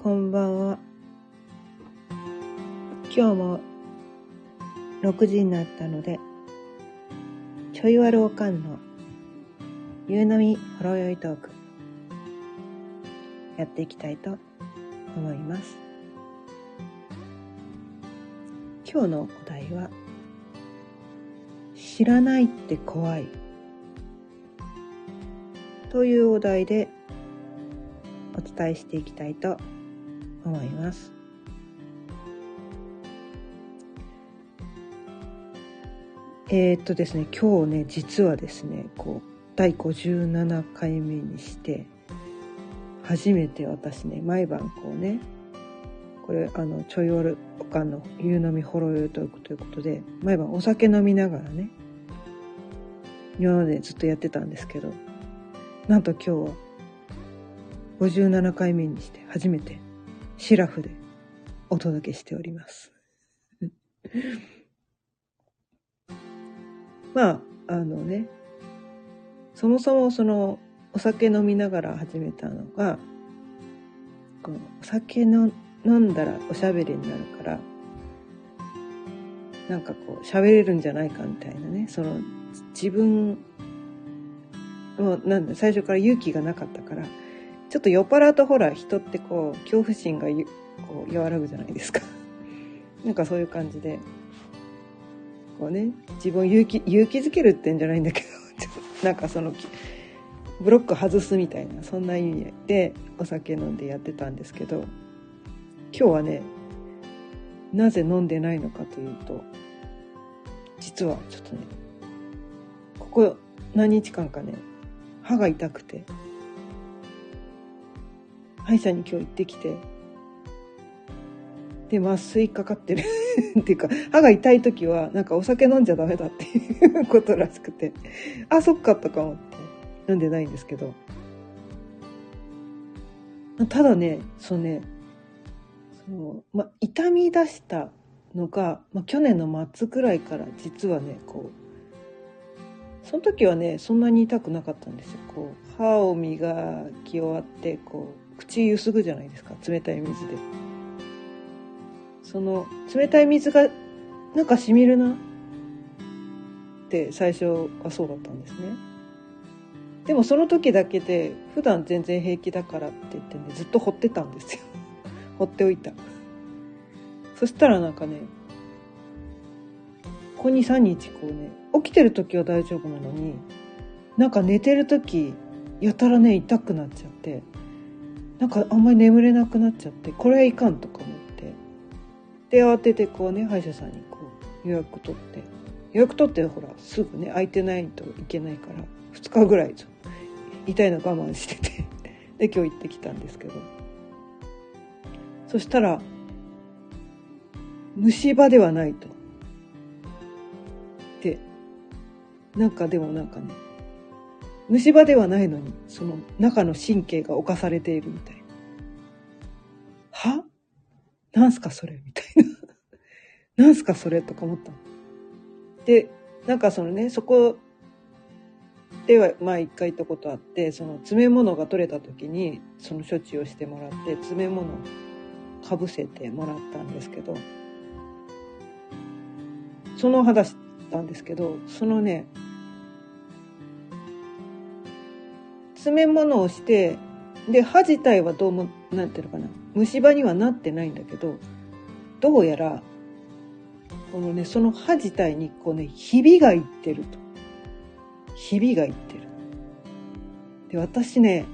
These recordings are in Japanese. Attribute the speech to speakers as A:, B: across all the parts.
A: こんばんは。今日も6時になったので、ちょいわるおかんの夕飲みほろ酔いトーク、やっていきたいと思います。今日のお題は、知らないって怖いというお題でお伝えしていきたいと思います。思います。えーっとですね、今日ね、実はですね、こう、第57回目にして、初めて私ね、毎晩こうね、これ、あの、ちょいわるおかんの夕飲みほろ酔いトークということで、毎晩お酒飲みながらね、今までずっとやってたんですけど、なんと今日は57回目にして初めてシラフでお届けしております。まあ、あのね、そもそもそのお酒飲みながら始めたのが、このお酒の飲んだらおしゃべりになるから、なんかこう喋れるんじゃないかみたいなね、その自分もうなんだ最初から勇気がなかったからちょっと酔っ払うとほら人ってこう恐怖心がこう和らぐじゃないですか。なんかそういう感じで。こうね自分を勇気勇気づけるってんじゃないんだけど ちょっとなんかそのブロック外すみたいなそんな意味でお酒飲んでやってたんですけど今日はねなぜ飲んでないのかというと実はちょっとねここ何日間かね歯が痛くて歯医者に今日行ってきて。で麻酔かかってる。っていうか歯が痛い時はなんかお酒飲んじゃダメだっていう ことらしくて。あそっかとか思って。飲んでないんですけど。ただねそうねその、ま、痛み出したのが、ま、去年の末くらいから実はねこうその時はねそんなに痛くなかったんですよ。こう歯を磨き終わってこう口ゆすぐじゃないですか冷たい水で。その冷たい水がなんかしみるなって最初はそうだったんですね。でもその時だけで普段全然平気だからって言ってねずっと放ってたんですよ。放っておいた。そしたらなんかねここ23日こうね起きてる時は大丈夫なのになんか寝てる時やたらね痛くなっちゃって。なんかあんまり眠れなくなっちゃってこれはいかんとか思って。で慌ててこうね歯医者さんにこう予約取って。予約取ってほらすぐね空いてないといけないから2日ぐらい痛いの我慢してて。で今日行ってきたんですけど。そしたら虫歯ではないと。でなんかでもなんかね虫歯ではないのにその中の神経が侵されているみたいな。は？なんすかそれみたいな。なんすかそれとか思ったの。でなんかそのねそこではまあ一回行ったことあってその詰め物が取れた時にその処置をしてもらって詰め物をかぶせてもらったんですけどその話したんですけどそのね詰め物をしてで歯自体はどうもなんていうのかな。虫歯にはなってないんだけどどうやらこのねその歯自体にこうねひびがいってると。ひびがいってる。で私ね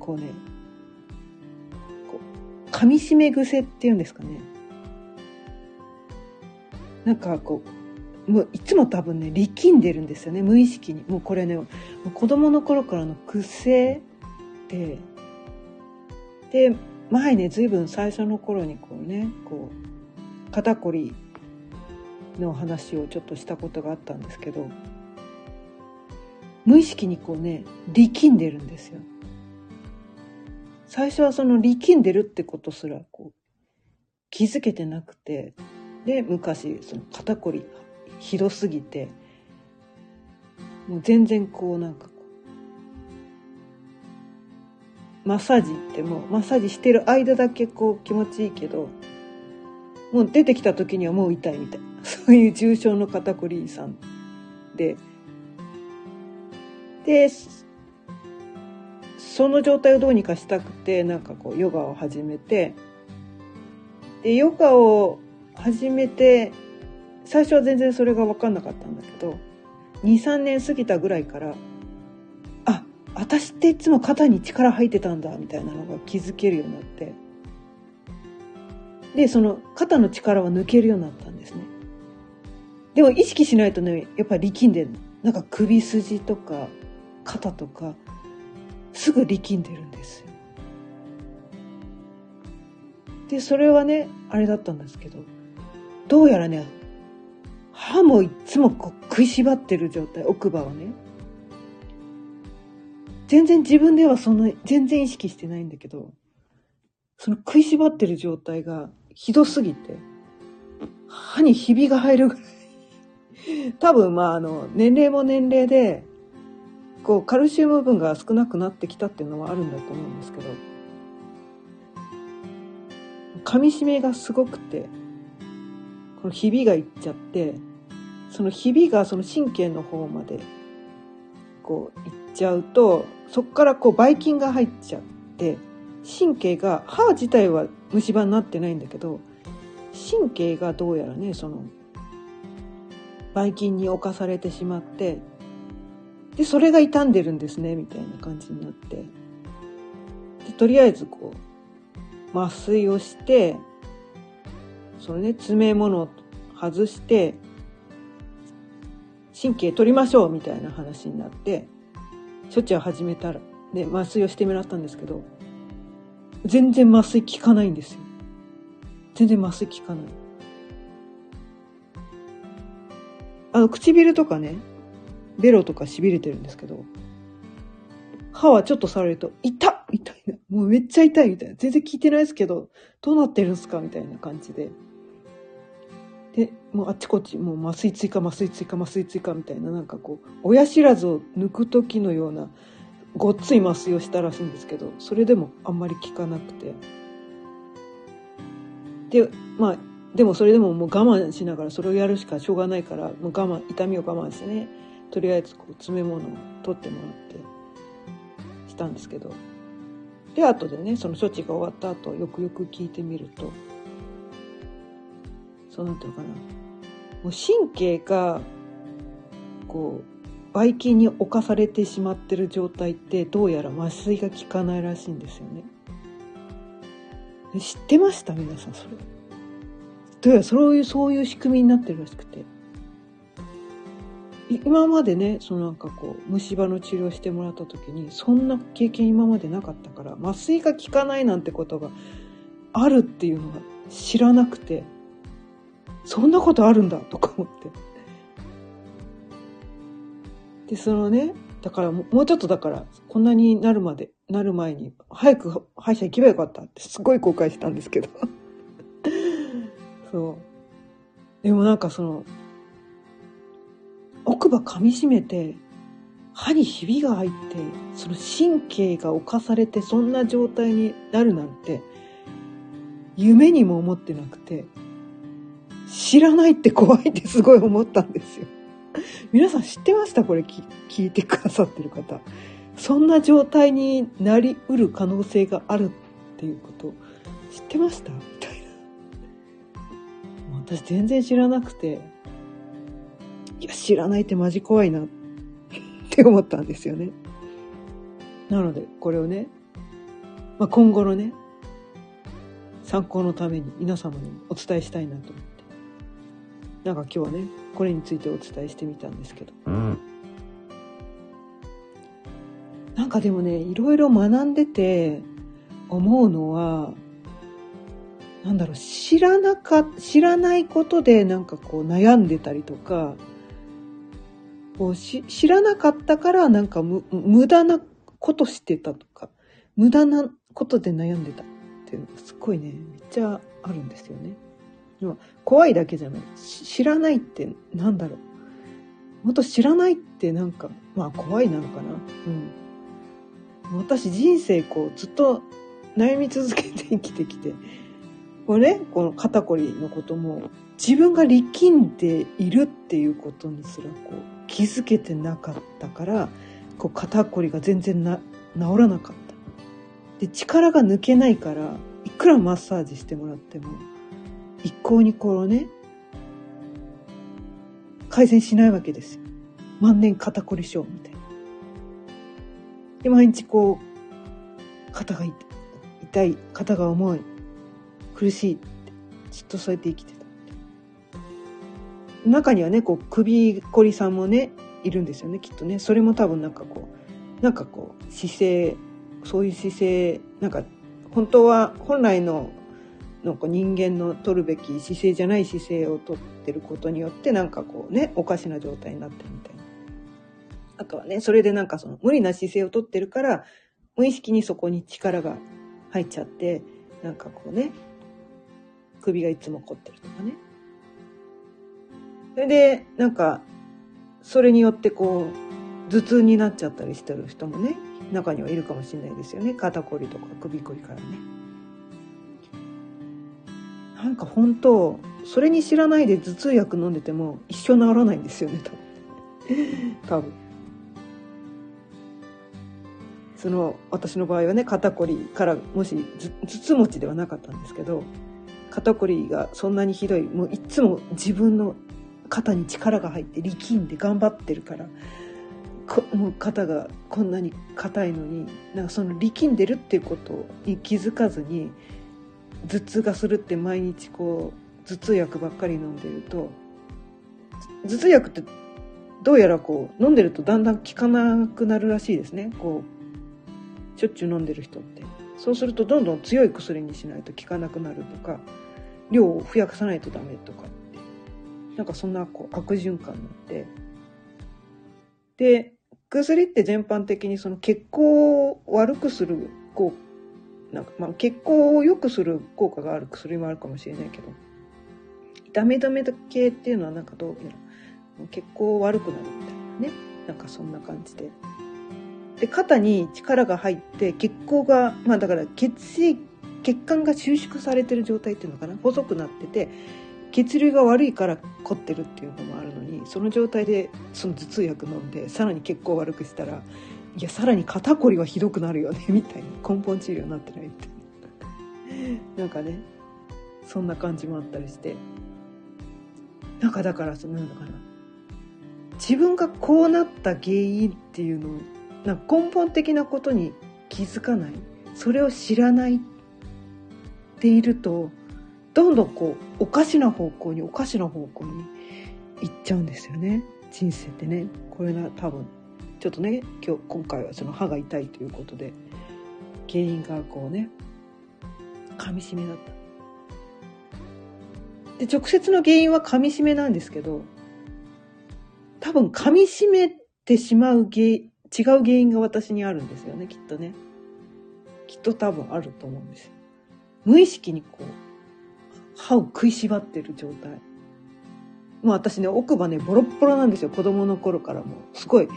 A: こうねこう噛み締め癖っていうんですかね。なんかこうもういつも多分ね力んでるんですよね無意識に。もうこれねもう子供の頃からの癖でで前ね随分最初の頃にこうねこう肩こりの話をちょっとしたことがあったんですけど無意識にこうね力んでるんですよ。最初はその力んでるってことすらこう気づけてなくてで昔その肩こりひどすぎてもう全然こうなんかマッサージってもうマッサージしてる間だけこう気持ちいいけどもう出てきた時にはもう痛いみたいな。そういう重症の肩こりさんで。でその状態をどうにかしたくてなんかこうヨガを始めて。でヨガを始めて最初は全然それが分かんなかったんだけど23年過ぎたぐらいからあ私っていつも肩に力入ってたんだみたいなのが気づけるようになってでその肩の力は抜けるようになったんですね。でも意識しないとねやっぱり力んでるなんか首筋とか肩とかすぐ力んでるんですよ。でそれはねあれだったんですけどどうやらね歯もいつもこう食いしばってる状態奥歯をね。全然自分ではその全然意識してないんだけどその食いしばってる状態がひどすぎて歯にひびが入るぐらい。多分まああの年齢も年齢でこうカルシウム分が少なくなってきたっていうのはあるんだと思うんですけど噛み締めがすごくてこのひびがいっちゃってそのひびがその神経の方までこういっちゃうとそこからこうばい菌が入っちゃって神経が歯自体は虫歯になってないんだけど神経がどうやらねそのばい菌に侵されてしまってでそれが傷んでるんですねみたいな感じになって。でとりあえずこう麻酔をしてそのね詰め物を外して神経取りましょうみたいな話になって処置を始めたら、ね、麻酔をしてもらったんですけど全然麻酔効かないんですよ。全然麻酔効かない。あの唇とかねベロとか痺れてるんですけど歯はちょっと触ると「痛っ!」みたいな。もうめっちゃ痛いみたいな。全然効いてないですけどどうなってるんすか？みたいな感じで。もうあっちこっちもう麻酔追加麻酔追加麻酔追加みたいななんかこう親知らずを抜く時のようなごっつい麻酔をしたらしいんですけどそれでもあんまり効かなくて。でまあでもそれでももう我慢しながらそれをやるしかしょうがないからもう我慢痛みを我慢してねとりあえずこう詰め物を取ってもらってしたんですけど。で後でねその処置が終わった後よくよく聞いてみるとそうなんていうかな。もう神経がこうばい菌に侵されてしまってる状態ってどうやら麻酔が効かないらしいんですよね。知ってました？皆さんそれ。どうやらそういうそういう仕組みになってるらしくて。今までねそのなんかこう虫歯の治療してもらった時にそんな経験今までなかったから麻酔が効かないなんてことがあるっていうのが知らなくてそんなことあるんだとか思って。でそのねだからもうちょっとだからこんなになるまでなる前に早く歯医者行けばよかったってすごい後悔したんですけど。そう。でもなんかその奥歯噛みしめて歯にひびが入ってその神経が侵されてそんな状態になるなんて夢にも思ってなくて。知らないって怖いってすごい思ったんですよ。皆さん知ってました？これ聞いてくださってる方。そんな状態になりうる可能性があるっていうこと知ってました？みたいな。私全然知らなくて、いや、知らないってマジ怖いなって思ったんですよね。なので、これをね、まあ、今後のね、参考のために皆様にお伝えしたいなと。なんか今日はね、これについてお伝えしてみたんですけど。うんなんかでもね、いろいろ学んでて思うのは、なんだろう、知らなか、知らないことでなんかこう悩んでたりとか、こうし知らなかったからなんか無駄なことしてたとか、無駄なことで悩んでたっていうのがすごいね、めっちゃあるんですよね。怖いだけじゃない。知らないってなんだろう。もっと知らないってなんか、まあ怖いなのかな。うん。私人生こうずっと悩み続けて生きてきて、これね、この肩こりのことも自分が力んでいるっていうことにすらこう気づけてなかったから、こう肩こりが全然な治らなかった。で、力が抜けないから、いくらマッサージしてもらっても、一向にこうね、改善しないわけですよ。万年肩こり症みたいな。で、毎日こう、肩が痛い、肩が重い、苦しいって、ずっとそうやって生きてた。中にはね、こう、首こりさんもね、いるんですよね、きっとね。それも多分なんかこう、なんかこう、姿勢、そういう姿勢、なんか、本当は、本来の、なんか人間の取るべき姿勢じゃない姿勢をとってることによって、なんかこうね、おかしな状態になってるみたいな。あとはね、それでなんかその無理な姿勢をとってるから、無意識にそこに力が入っちゃって、なんかこうね、首がいつも凝ってるとかね。それで、なんか、それによってこう、頭痛になっちゃったりしてる人もね、中にはいるかもしれないですよね。肩こりとか首こりからね。なんか本当、それに知らないで頭痛薬飲んでても一生治らないんですよね、多分。多分。その私の場合はね肩こりからもし頭痛持ちではなかったんですけど肩こりがそんなにひどいもういつも自分の肩に力が入って力んで頑張ってるからもう肩がこんなに硬いのになんかその力んでるっていうことに気づかずに頭痛がするって毎日こう頭痛薬ばっかり飲んでると頭痛薬ってどうやらこう飲んでるとだんだん効かなくなるらしいですね。こうしょっちゅう飲んでる人って。そうするとどんどん強い薬にしないと効かなくなるとか量を増やさないとダメとかって。なんかそんなこう悪循環になって。で薬って全般的にその血行を悪くする効なんかまあ血行を良くする効果がある薬もあるかもしれないけど。痛み止め系っていうのはなんかどうやら血行悪くなるみたいなね。なんかそんな感じで。で肩に力が入って血行がまあだから血液血管が収縮されてる状態っていうのかな。細くなってて血流が悪いから凝ってるっていうのもあるのにその状態でその頭痛薬飲んでさらに血行悪くしたらいやさらに肩こりはひどくなるよね みたいに根本治療になってないって。なんかねそんな感じもあったりして。なんかだからそのなんだかな。自分がこうなった原因っていうのをなんか根本的なことに気づかない。それを知らないっているとどんどんこうおかしな方向におかしな方向に行っちゃうんですよね。人生ってね。これが多分ちょっとね今日今回はその歯が痛いということで原因がこうね噛みしめだったで直接の原因は噛みしめなんですけど多分噛みしめてしまう原違う原因が私にあるんですよね、きっとね。きっと多分あると思うんですよ。無意識にこう、歯を食いしばってる状態。もう私ね、奥歯ね、ボロッボロなんですよ。子供の頃からも。すごい、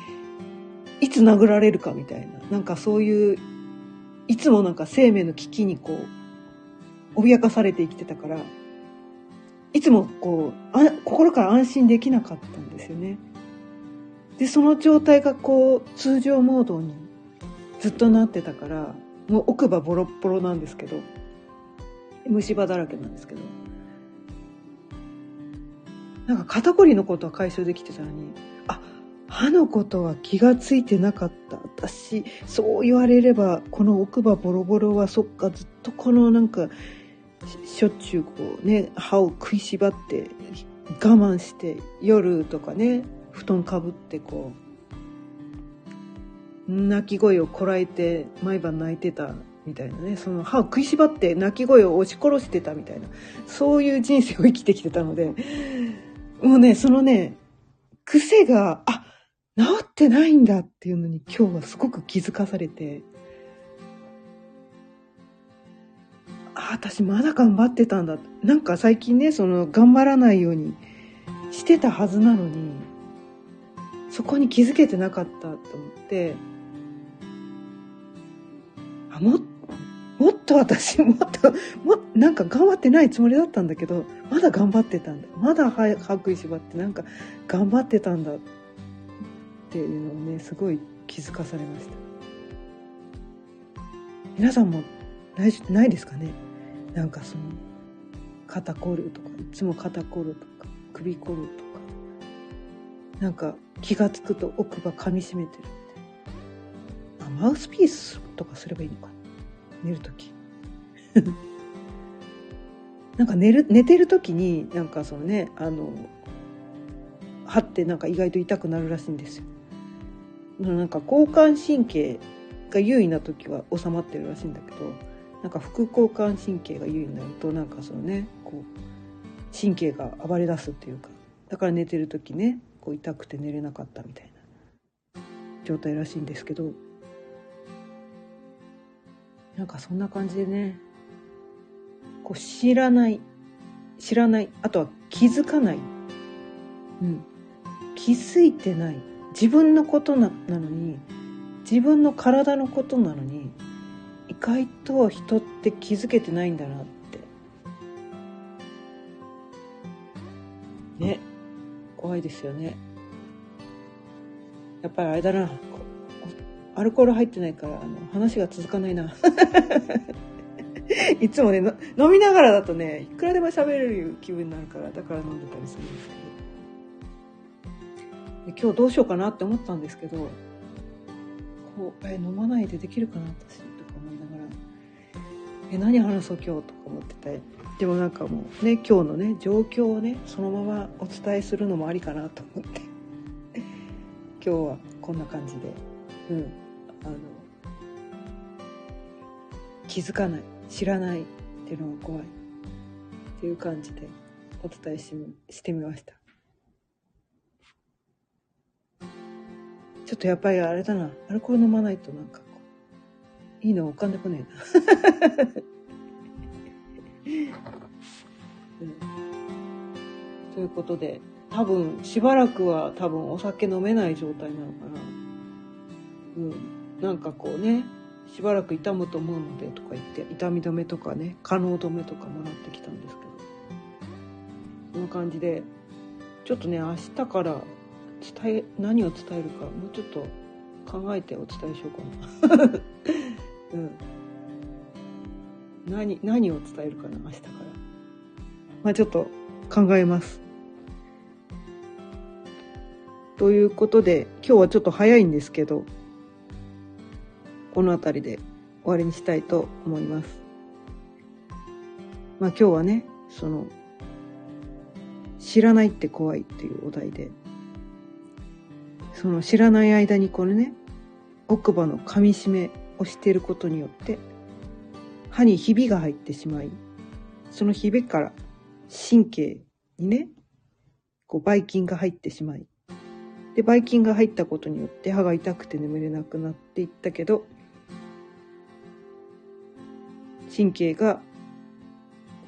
A: いつ殴られるかみたいな。なんかそういう、いつもなんか生命の危機にこう、脅かされて生きてたから、いつもこう、あ心から安心できなかったんですよね。で、その状態がこう、通常モードにずっとなってたから、もう奥歯ボロッボロなんですけど、虫歯だらけなんですけど、なんか肩こりのことは解消できてたのに、歯のことは気がついてなかった。私、そう言われれば、この奥歯ボロボロはそっか、ずっとこのなんか、しょっちゅうこうね、歯を食いしばって我慢して夜とかね、布団かぶってこう泣き声をこらえて毎晩泣いてたみたいなねその歯を食いしばって泣き声を押し殺してたみたいなそういう人生を生きてきてたのでもうねそのね癖があ治ってないんだっていうのに今日はすごく気づかされて。あ私まだ頑張ってたんだ。なんか最近ねその頑張らないようにしてたはずなのにそこに気づけてなかったと思って。あももっと私 もっともなんか頑張ってないつもりだったんだけどまだ頑張ってたんだ。まだ歯歯食いしばってなんか頑張ってたんだ。っていうのをねすごい気づかされました。皆さんもないないですかね？なんかその肩こるとかいつも肩こるとか首こるとか。なんか気が付くと奥歯噛みしめてるあマウスピースとかすればいいのか寝る時。なんか寝る寝てる時になんかそのねあの歯ってなんか意外と痛くなるらしいんですよ。なんか交感神経が優位な時は収まってるらしいんだけどなんか副交感神経が優位になるとなんかそのねこう神経が暴れ出すっていうかだから寝てる時ねこう痛くて寝れなかったみたいな状態らしいんですけどなんかそんな感じでねこう知らない知らないあとは気づかない、うん、気づいてない。自分のことなのに自分の体のことなのに意外と人って気づけてないんだなって。ね。怖いですよね。やっぱりあれだな。アルコール入ってないからあの話が続かないな。いつもね飲みながらだとねいくらでも喋れる気分になるからだから飲んでたりするんですけど。今日どうしようかなって思ったんですけどこうえ飲まないでできるかな私とか思いながらえ何話そう今日とか思っててでもなんかもうね今日のね状況をねそのままお伝えするのもありかなと思って。今日はこんな感じでうんあの気づかない知らないっていうのが怖いっていう感じでお伝えししてみました。ちょっとやっぱりあれだな。アルコール飲まないとなんかこういいの浮かんでこねえな、うん、ということで多分しばらくは多分お酒飲めない状態なのかな。うん。なんかこうねしばらく痛むと思うのでとか言って痛み止めとかね可能止めとかもらってきたんですけど。その感じでちょっとね明日から伝え何を伝えるかもうちょっと考えてお伝えしようかな、うん、何何を伝えるかな明日から。まあちょっと考えます。ということで今日はちょっと早いんですけどこの辺りで終わりにしたいと思います。まあ今日はね、その、知らないって怖いっていうお題で、その知らない間にこれね、奥歯の噛み締めをしていることによって、歯にひびが入ってしまい、そのひびから神経にね、こう、ばい菌が入ってしまい、で、ばい菌が入ったことによって歯が痛くて眠れなくなっていったけど、神経が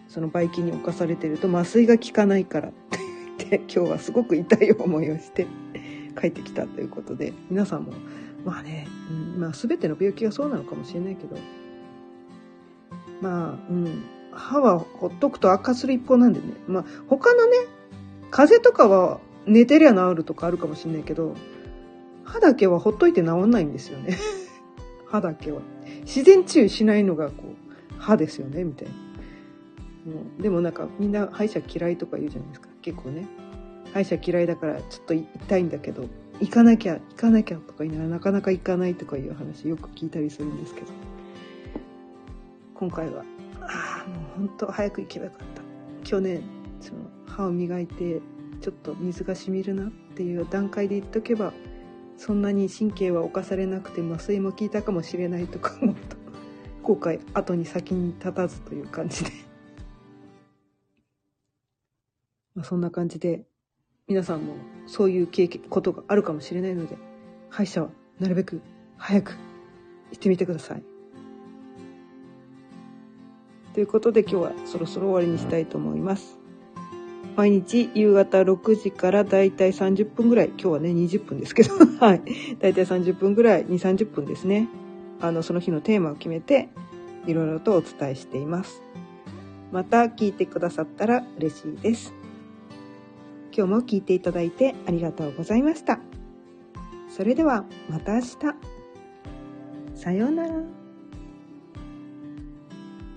A: そのばい菌に侵されてると麻酔が効かないからって言って今日はすごく痛い思いをして帰ってきたということで皆さんもまあね、うん、まあ全ての病気がそうなのかもしれないけどまあうん歯はほっとくと悪化する一方なんでねまあ他のね風邪とかは寝てりゃ治るとかあるかもしれないけど歯だけはほっといて治んないんですよね。歯だけは。自然治癒しないのがこう歯ですよねみたいな。でもなんかみんな歯医者嫌いとか言うじゃないですか結構ね歯医者嫌いだからちょっと痛いんだけど行かなきゃ行かなきゃとか言いながらなかなか行かないとかいう話よく聞いたりするんですけど今回はああもう本当早く行けばよかった去年その歯を磨いてちょっと水がしみるなっていう段階で言っとけばそんなに神経は侵されなくて麻酔も効いたかもしれないとか思うと後悔後に先に立たずという感じでまあそんな感じで皆さんもそういう経験ことがあるかもしれないので歯医者はなるべく早く行ってみてください。ということで今日はそろそろ終わりにしたいと思います。毎日夕方6時からだいたい30分ぐらい、今日はね20分ですけど、はい。だいたい30分ぐらい、2、30分ですね。あの、その日のテーマを決めて、いろいろとお伝えしています。また聞いてくださったら嬉しいです。今日も聞いていただいてありがとうございました。それではまた明日。さようなら。